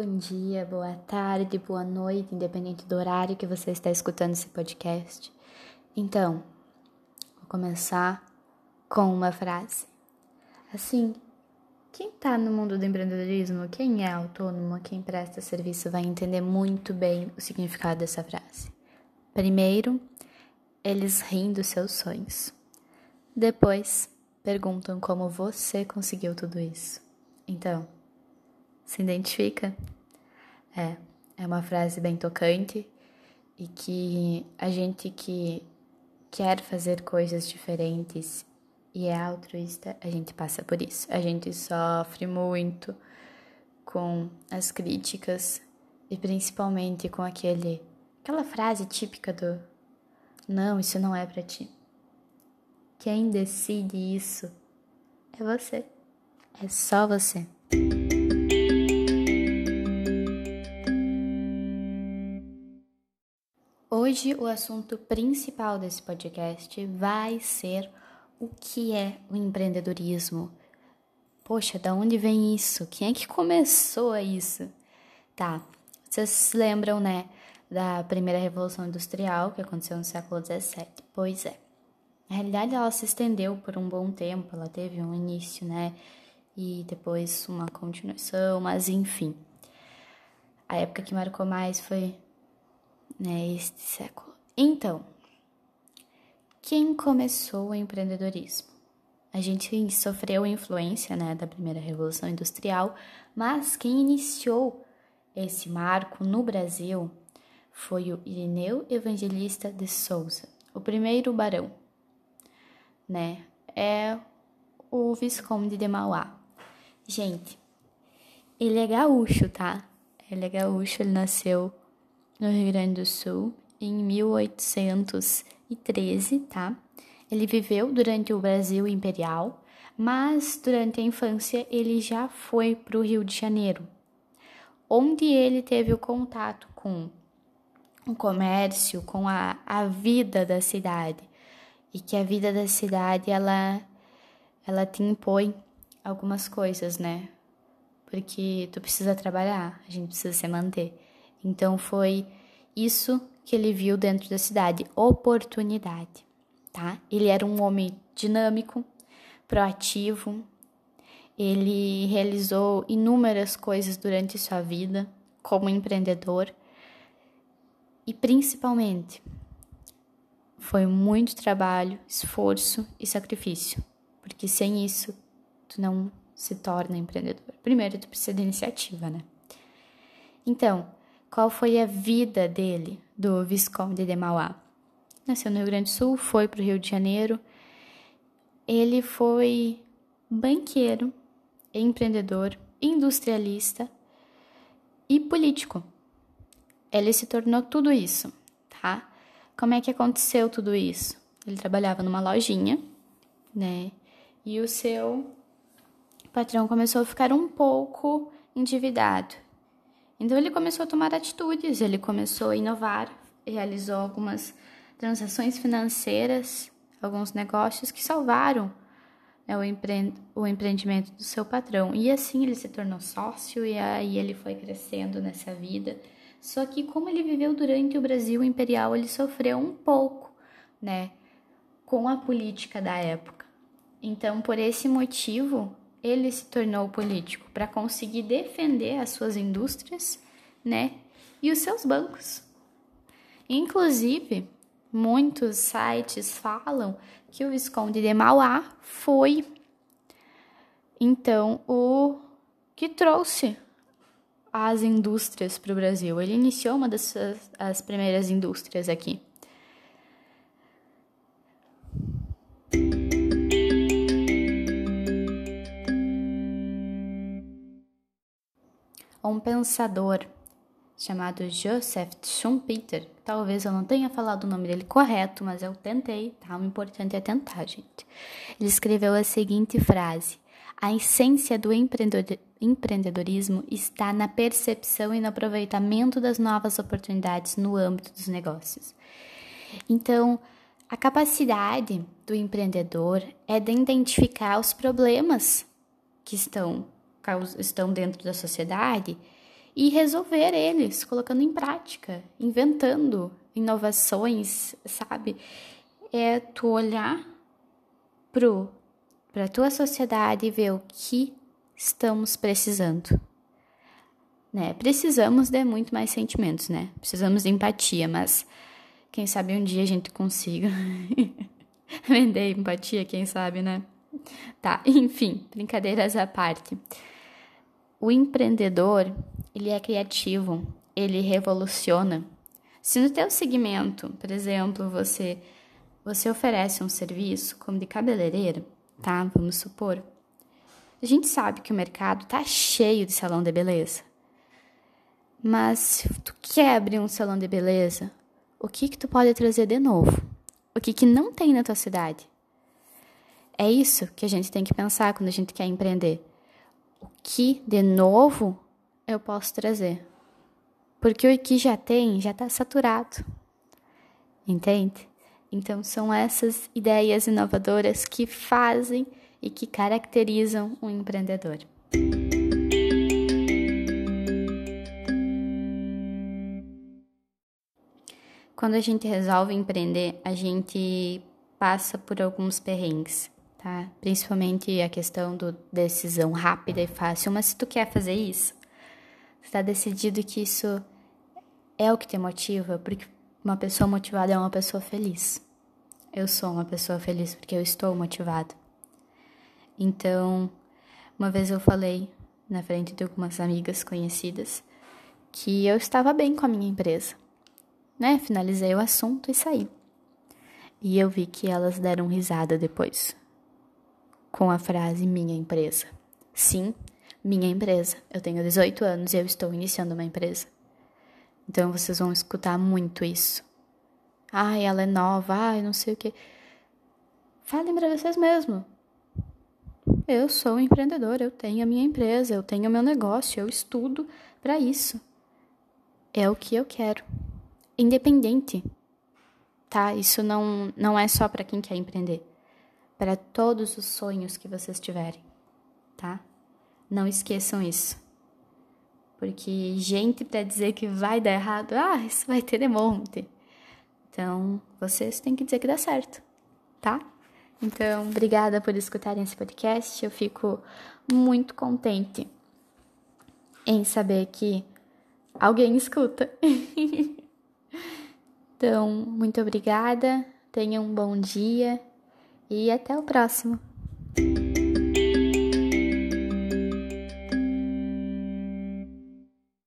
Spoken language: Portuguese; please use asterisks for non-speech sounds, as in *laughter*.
bom dia, boa tarde, boa noite, independente do horário que você está escutando esse podcast. Então, vou começar com uma frase. Assim, quem está no mundo do empreendedorismo, quem é autônomo, quem presta serviço, vai entender muito bem o significado dessa frase. Primeiro, eles riem dos seus sonhos. Depois, perguntam como você conseguiu tudo isso. Então, se identifica? É, é uma frase bem tocante e que a gente que quer fazer coisas diferentes e é altruísta, a gente passa por isso. A gente sofre muito com as críticas e principalmente com aquele aquela frase típica do não, isso não é para ti. Quem decide isso é você. É só você. Hoje o assunto principal desse podcast vai ser o que é o empreendedorismo. Poxa, da onde vem isso? Quem é que começou isso? Tá, vocês lembram, né, da primeira revolução industrial que aconteceu no século XVII? Pois é. Na realidade, ela se estendeu por um bom tempo, ela teve um início, né, e depois uma continuação, mas enfim. A época que marcou mais foi né, este século. Então, quem começou o empreendedorismo? A gente sofreu influência né, da primeira revolução industrial, mas quem iniciou esse marco no Brasil foi o Irineu Evangelista de Souza, o primeiro barão, né? É o Visconde de Mauá. Gente, ele é gaúcho, tá? Ele é gaúcho, ele nasceu no Rio Grande do Sul, em 1813, tá? Ele viveu durante o Brasil Imperial, mas durante a infância ele já foi para o Rio de Janeiro, onde ele teve o contato com o comércio, com a, a vida da cidade, e que a vida da cidade ela, ela te impõe algumas coisas, né? Porque tu precisa trabalhar, a gente precisa se manter. Então foi isso que ele viu dentro da cidade, oportunidade, tá? Ele era um homem dinâmico, proativo. Ele realizou inúmeras coisas durante sua vida como empreendedor e principalmente foi muito trabalho, esforço e sacrifício, porque sem isso tu não se torna empreendedor. Primeiro tu precisa de iniciativa, né? Então, qual foi a vida dele, do Visconde de Mauá. Nasceu no Rio Grande do Sul, foi para o Rio de Janeiro. Ele foi banqueiro, empreendedor, industrialista e político. Ele se tornou tudo isso, tá? Como é que aconteceu tudo isso? Ele trabalhava numa lojinha, né? E o seu patrão começou a ficar um pouco endividado. Então ele começou a tomar atitudes, ele começou a inovar, realizou algumas transações financeiras, alguns negócios que salvaram né, o, empre o empreendimento do seu patrão. E assim ele se tornou sócio e aí ele foi crescendo nessa vida. Só que como ele viveu durante o Brasil imperial, ele sofreu um pouco, né, com a política da época. Então, por esse motivo, ele se tornou político para conseguir defender as suas indústrias, né, e os seus bancos. Inclusive, muitos sites falam que o Visconde de Mauá foi então o que trouxe as indústrias para o Brasil. Ele iniciou uma das as primeiras indústrias aqui. Um pensador chamado Joseph Schumpeter. Talvez eu não tenha falado o nome dele correto, mas eu tentei, tá? O importante é tentar, gente. Ele escreveu a seguinte frase: A essência do empreendedorismo está na percepção e no aproveitamento das novas oportunidades no âmbito dos negócios. Então, a capacidade do empreendedor é de identificar os problemas que estão estão dentro da sociedade e resolver eles, colocando em prática, inventando inovações, sabe? É tu olhar pro para tua sociedade e ver o que estamos precisando. Né? Precisamos de muito mais sentimentos, né? Precisamos de empatia, mas quem sabe um dia a gente consiga *laughs* vender empatia, quem sabe, né? Tá, enfim, brincadeiras à parte. O empreendedor, ele é criativo, ele revoluciona. Se no teu segmento, por exemplo, você você oferece um serviço como de cabeleireira, tá? Vamos supor. A gente sabe que o mercado tá cheio de salão de beleza. Mas se tu quer abrir um salão de beleza, o que que tu pode trazer de novo? O que que não tem na tua cidade? É isso que a gente tem que pensar quando a gente quer empreender. O que de novo eu posso trazer? Porque o que já tem já está saturado. Entende? Então, são essas ideias inovadoras que fazem e que caracterizam um empreendedor. Quando a gente resolve empreender, a gente passa por alguns perrengues, tá? Principalmente a questão do decisão rápida e fácil. Mas se tu quer fazer isso, está decidido que isso é o que te motiva, porque uma pessoa motivada é uma pessoa feliz. Eu sou uma pessoa feliz porque eu estou motivada. Então, uma vez eu falei na frente de algumas amigas conhecidas que eu estava bem com a minha empresa, né? Finalizei o assunto e saí. E eu vi que elas deram risada depois com a frase minha empresa. Sim, minha empresa. Eu tenho 18 anos e eu estou iniciando uma empresa. Então vocês vão escutar muito isso. Ai, ela é nova, ai, não sei o que. Falem para vocês mesmo. Eu sou um empreendedor, eu tenho a minha empresa, eu tenho o meu negócio, eu estudo para isso. É o que eu quero. Independente. Tá? Isso não não é só para quem quer empreender. Para todos os sonhos que vocês tiverem, tá? Não esqueçam isso. Porque gente para dizer que vai dar errado, ah, isso vai ter de monte. Então, vocês têm que dizer que dá certo, tá? Então, obrigada por escutarem esse podcast. Eu fico muito contente em saber que alguém escuta. *laughs* então, muito obrigada. Tenham um bom dia e até o próximo.